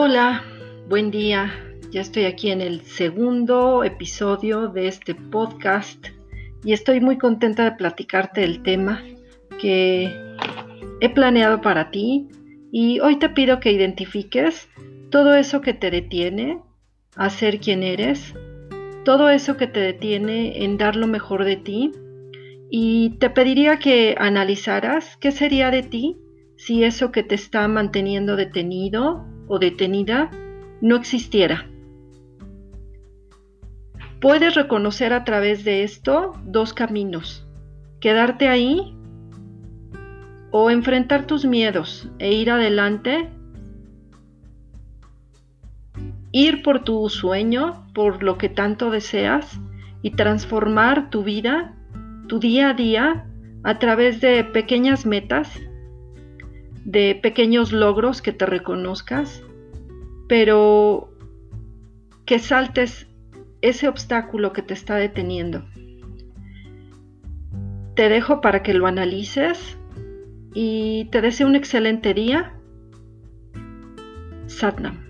Hola, buen día. Ya estoy aquí en el segundo episodio de este podcast y estoy muy contenta de platicarte el tema que he planeado para ti y hoy te pido que identifiques todo eso que te detiene a ser quien eres, todo eso que te detiene en dar lo mejor de ti y te pediría que analizaras qué sería de ti si eso que te está manteniendo detenido o detenida no existiera. Puedes reconocer a través de esto dos caminos. Quedarte ahí o enfrentar tus miedos e ir adelante. Ir por tu sueño, por lo que tanto deseas y transformar tu vida, tu día a día, a través de pequeñas metas de pequeños logros que te reconozcas, pero que saltes ese obstáculo que te está deteniendo. Te dejo para que lo analices y te deseo un excelente día. Satnam.